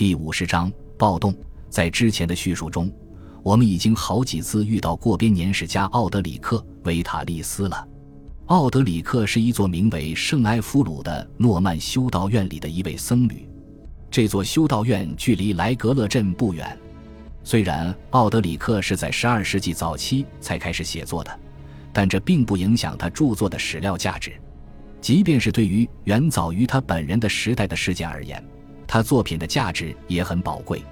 第五十章暴动。在之前的叙述中，我们已经好几次遇到过编年史家奥德里克·维塔利斯了。奥德里克是一座名为圣埃夫鲁的诺曼修道院里的一位僧侣。这座修道院距离莱格勒镇不远。虽然奥德里克是在十二世纪早期才开始写作的，但这并不影响他著作的史料价值。即便是对于远早于他本人的时代的事件而言，他作品的价值也很宝贵。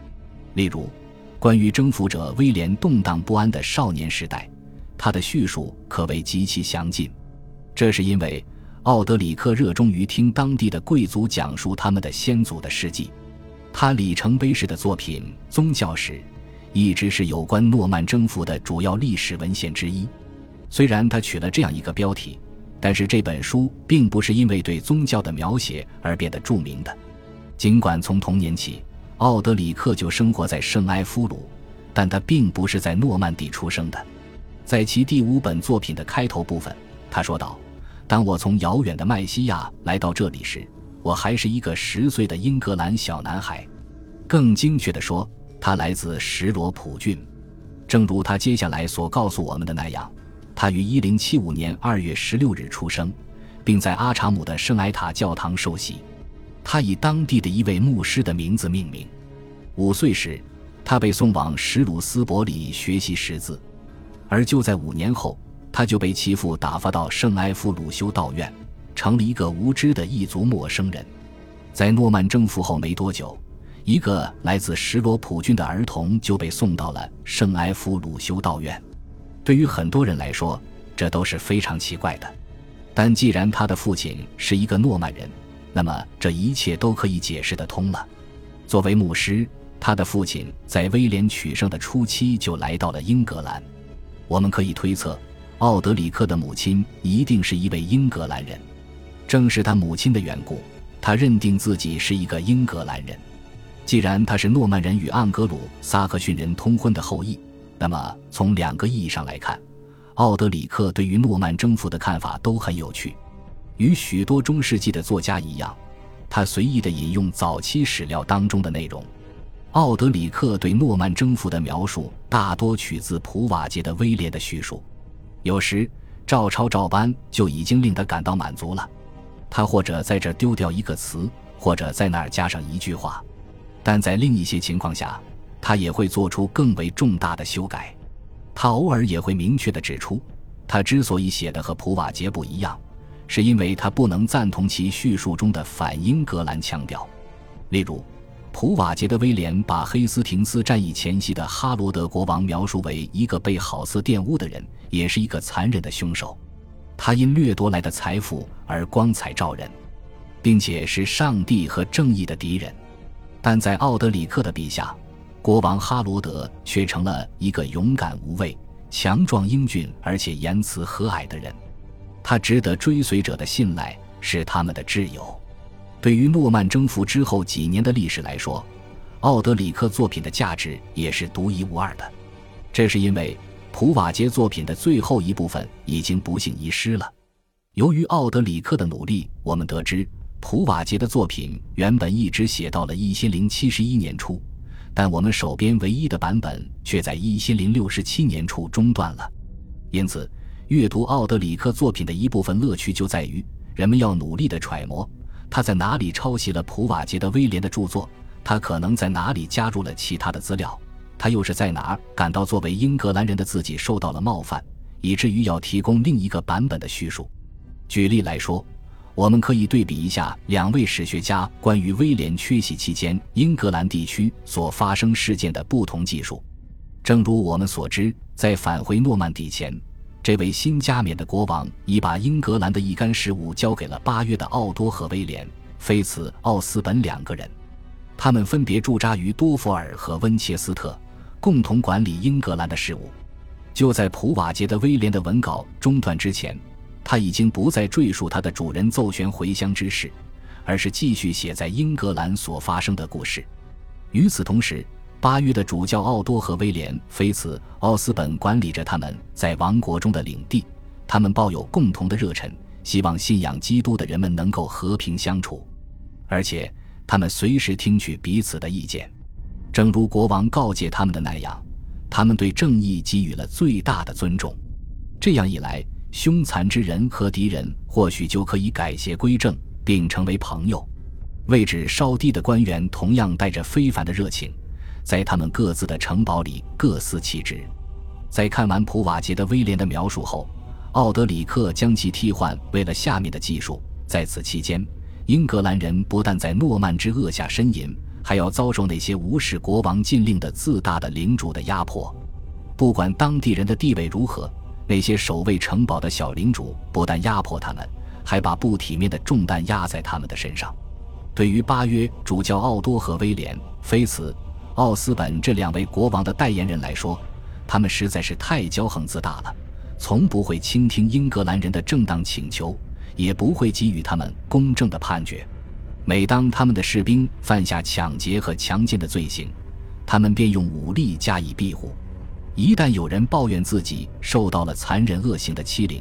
例如，关于征服者威廉动荡不安的少年时代，他的叙述可谓极其详尽。这是因为奥德里克热衷于听当地的贵族讲述他们的先祖的事迹。他里程碑式的作品《宗教史》一直是有关诺曼征服的主要历史文献之一。虽然他取了这样一个标题，但是这本书并不是因为对宗教的描写而变得著名的。尽管从童年起，奥德里克就生活在圣埃夫鲁，但他并不是在诺曼底出生的。在其第五本作品的开头部分，他说道。当我从遥远的麦西亚来到这里时，我还是一个十岁的英格兰小男孩。更精确地说，他来自什罗普郡。正如他接下来所告诉我们的那样，他于1075年2月16日出生，并在阿查姆的圣埃塔教堂受洗。他以当地的一位牧师的名字命名。五岁时，他被送往什鲁斯伯里学习识字，而就在五年后。他就被其父打发到圣埃夫鲁修道院，成了一个无知的异族陌生人。在诺曼征服后没多久，一个来自什罗普郡的儿童就被送到了圣埃夫鲁修道院。对于很多人来说，这都是非常奇怪的。但既然他的父亲是一个诺曼人，那么这一切都可以解释得通了。作为牧师，他的父亲在威廉取胜的初期就来到了英格兰。我们可以推测。奥德里克的母亲一定是一位英格兰人，正是他母亲的缘故，他认定自己是一个英格兰人。既然他是诺曼人与盎格鲁撒克逊人通婚的后裔，那么从两个意义上来看，奥德里克对于诺曼征服的看法都很有趣。与许多中世纪的作家一样，他随意地引用早期史料当中的内容。奥德里克对诺曼征服的描述大多取自普瓦捷的威廉的叙述。有时照抄照搬就已经令他感到满足了，他或者在这丢掉一个词，或者在那儿加上一句话，但在另一些情况下，他也会做出更为重大的修改。他偶尔也会明确地指出，他之所以写的和普瓦捷不一样，是因为他不能赞同其叙述中的反英格兰腔调，例如。普瓦捷的威廉把黑斯廷斯战役前夕的哈罗德国王描述为一个被好似玷污的人，也是一个残忍的凶手。他因掠夺来的财富而光彩照人，并且是上帝和正义的敌人。但在奥德里克的笔下，国王哈罗德却成了一个勇敢无畏、强壮英俊而且言辞和蔼的人。他值得追随者的信赖，是他们的挚友。对于诺曼征服之后几年的历史来说，奥德里克作品的价值也是独一无二的。这是因为普瓦捷作品的最后一部分已经不幸遗失了。由于奥德里克的努力，我们得知普瓦捷的作品原本一直写到了一千零七十一年初，但我们手边唯一的版本却在一千零六十七年初中断了。因此，阅读奥德里克作品的一部分乐趣就在于人们要努力地揣摩。他在哪里抄袭了普瓦捷的威廉的著作？他可能在哪里加入了其他的资料？他又是在哪儿感到作为英格兰人的自己受到了冒犯，以至于要提供另一个版本的叙述？举例来说，我们可以对比一下两位史学家关于威廉缺席期间英格兰地区所发生事件的不同记述。正如我们所知，在返回诺曼底前。这位新加冕的国王已把英格兰的一干事务交给了八约的奥多和威廉·菲茨奥斯本两个人，他们分别驻扎于多佛尔和温切斯特，共同管理英格兰的事务。就在普瓦捷的威廉的文稿中断之前，他已经不再赘述他的主人奏旋回乡之事，而是继续写在英格兰所发生的故事。与此同时，巴约的主教奥多和威廉·菲茨奥斯本管理着他们在王国中的领地，他们抱有共同的热忱，希望信仰基督的人们能够和平相处。而且，他们随时听取彼此的意见。正如国王告诫他们的那样，他们对正义给予了最大的尊重。这样一来，凶残之人和敌人或许就可以改邪归正，并成为朋友。位置稍低的官员同样带着非凡的热情，在他们各自的城堡里各司其职。在看完普瓦捷的威廉的描述后，奥德里克将其替换为了下面的技术。在此期间，英格兰人不但在诺曼之恶下呻吟，还要遭受那些无视国王禁令的自大的领主的压迫。不管当地人的地位如何，那些守卫城堡的小领主不但压迫他们，还把不体面的重担压在他们的身上。对于巴约主教奥多和威廉·菲茨·奥斯本这两位国王的代言人来说，他们实在是太骄横自大了，从不会倾听英格兰人的正当请求，也不会给予他们公正的判决。每当他们的士兵犯下抢劫和强奸的罪行，他们便用武力加以庇护；一旦有人抱怨自己受到了残忍恶行的欺凌，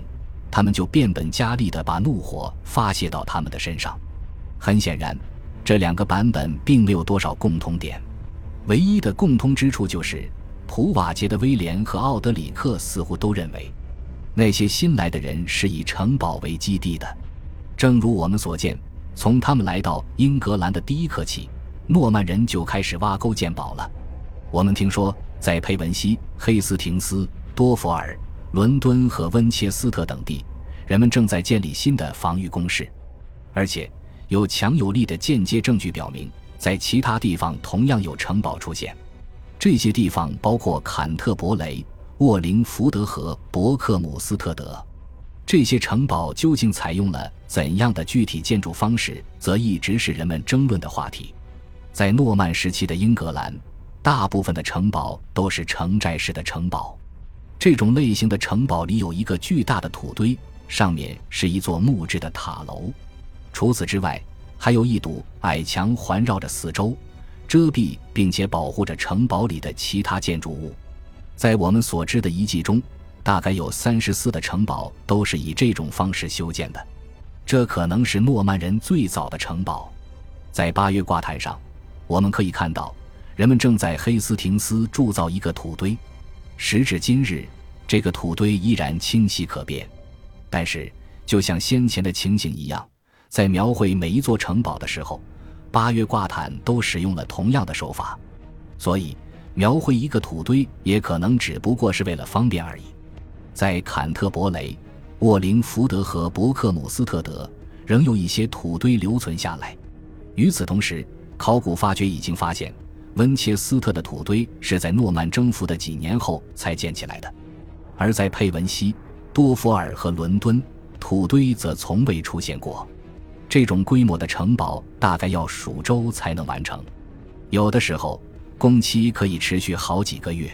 他们就变本加厉地把怒火发泄到他们的身上。很显然，这两个版本并没有多少共同点，唯一的共通之处就是，普瓦捷的威廉和奥德里克似乎都认为，那些新来的人是以城堡为基地的。正如我们所见，从他们来到英格兰的第一刻起，诺曼人就开始挖沟建堡了。我们听说，在佩文西、黑斯廷斯、多佛尔、伦敦和温切斯特等地，人们正在建立新的防御工事，而且。有强有力的间接证据表明，在其他地方同样有城堡出现。这些地方包括坎特伯雷、沃灵福德和伯克姆斯特德。这些城堡究竟采用了怎样的具体建筑方式，则一直是人们争论的话题。在诺曼时期的英格兰，大部分的城堡都是城寨式的城堡。这种类型的城堡里有一个巨大的土堆，上面是一座木质的塔楼。除此之外，还有一堵矮墙环绕着四周，遮蔽并且保护着城堡里的其他建筑物。在我们所知的遗迹中，大概有三十四的城堡都是以这种方式修建的。这可能是诺曼人最早的城堡。在八月挂毯上，我们可以看到，人们正在黑斯廷斯铸造一个土堆。时至今日，这个土堆依然清晰可辨。但是，就像先前的情形一样。在描绘每一座城堡的时候，八月挂毯都使用了同样的手法，所以描绘一个土堆也可能只不过是为了方便而已。在坎特伯雷、沃灵福德和伯克姆斯特德，仍有一些土堆留存下来。与此同时，考古发掘已经发现，温切斯特的土堆是在诺曼征服的几年后才建起来的，而在佩文西、多佛尔和伦敦，土堆则从未出现过。这种规模的城堡大概要数周才能完成，有的时候工期可以持续好几个月。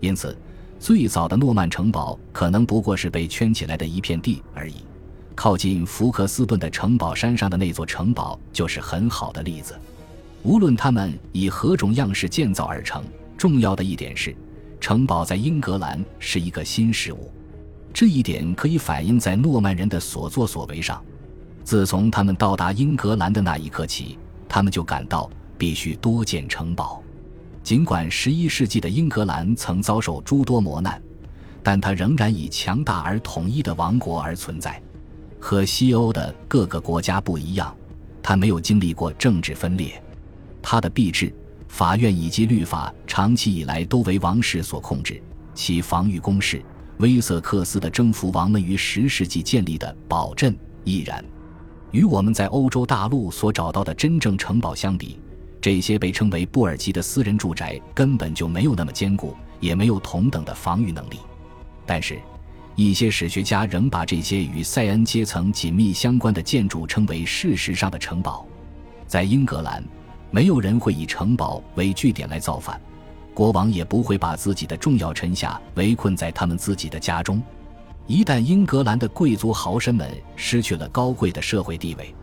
因此，最早的诺曼城堡可能不过是被圈起来的一片地而已。靠近福克斯顿的城堡山上的那座城堡就是很好的例子。无论他们以何种样式建造而成，重要的一点是，城堡在英格兰是一个新事物。这一点可以反映在诺曼人的所作所为上。自从他们到达英格兰的那一刻起，他们就感到必须多建城堡。尽管十一世纪的英格兰曾遭受诸多磨难，但它仍然以强大而统一的王国而存在。和西欧的各个国家不一样，它没有经历过政治分裂。它的币制、法院以及律法长期以来都为王室所控制。其防御工事，威瑟克斯的征服王们于十世纪建立的堡镇依然。与我们在欧洲大陆所找到的真正城堡相比，这些被称为布尔吉的私人住宅根本就没有那么坚固，也没有同等的防御能力。但是，一些史学家仍把这些与塞恩阶层紧密相关的建筑称为事实上的城堡。在英格兰，没有人会以城堡为据点来造反，国王也不会把自己的重要臣下围困在他们自己的家中。一旦英格兰的贵族豪绅们失去了高贵的社会地位，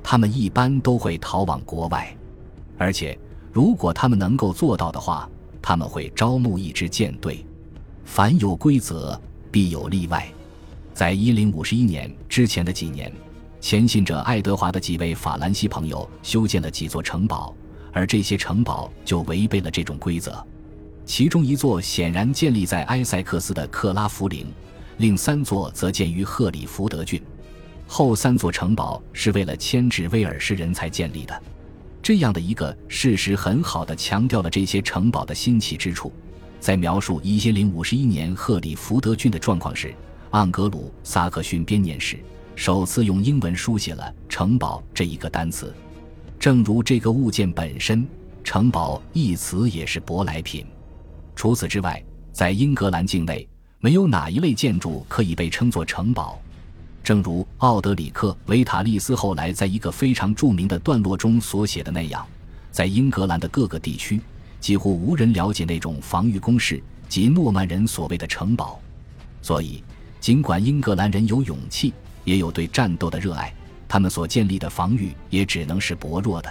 他们一般都会逃往国外，而且如果他们能够做到的话，他们会招募一支舰队。凡有规则，必有例外。在一零五十一年之前的几年，前信者爱德华的几位法兰西朋友修建了几座城堡，而这些城堡就违背了这种规则。其中一座显然建立在埃塞克斯的克拉弗林，另三座则建于赫里福德郡。后三座城堡是为了牵制威尔士人才建立的。这样的一个事实很好的强调了这些城堡的新奇之处。在描述一千零五十一年赫里福德郡的状况时，盎格鲁撒克逊编年史首次用英文书写了“城堡”这一个单词。正如这个物件本身，“城堡”一词也是舶来品。除此之外，在英格兰境内，没有哪一类建筑可以被称作城堡。正如奥德里克·维塔利斯后来在一个非常著名的段落中所写的那样，在英格兰的各个地区。几乎无人了解那种防御工事及诺曼人所谓的城堡，所以尽管英格兰人有勇气，也有对战斗的热爱，他们所建立的防御也只能是薄弱的。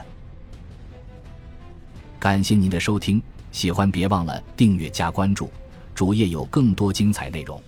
感谢您的收听，喜欢别忘了订阅加关注，主页有更多精彩内容。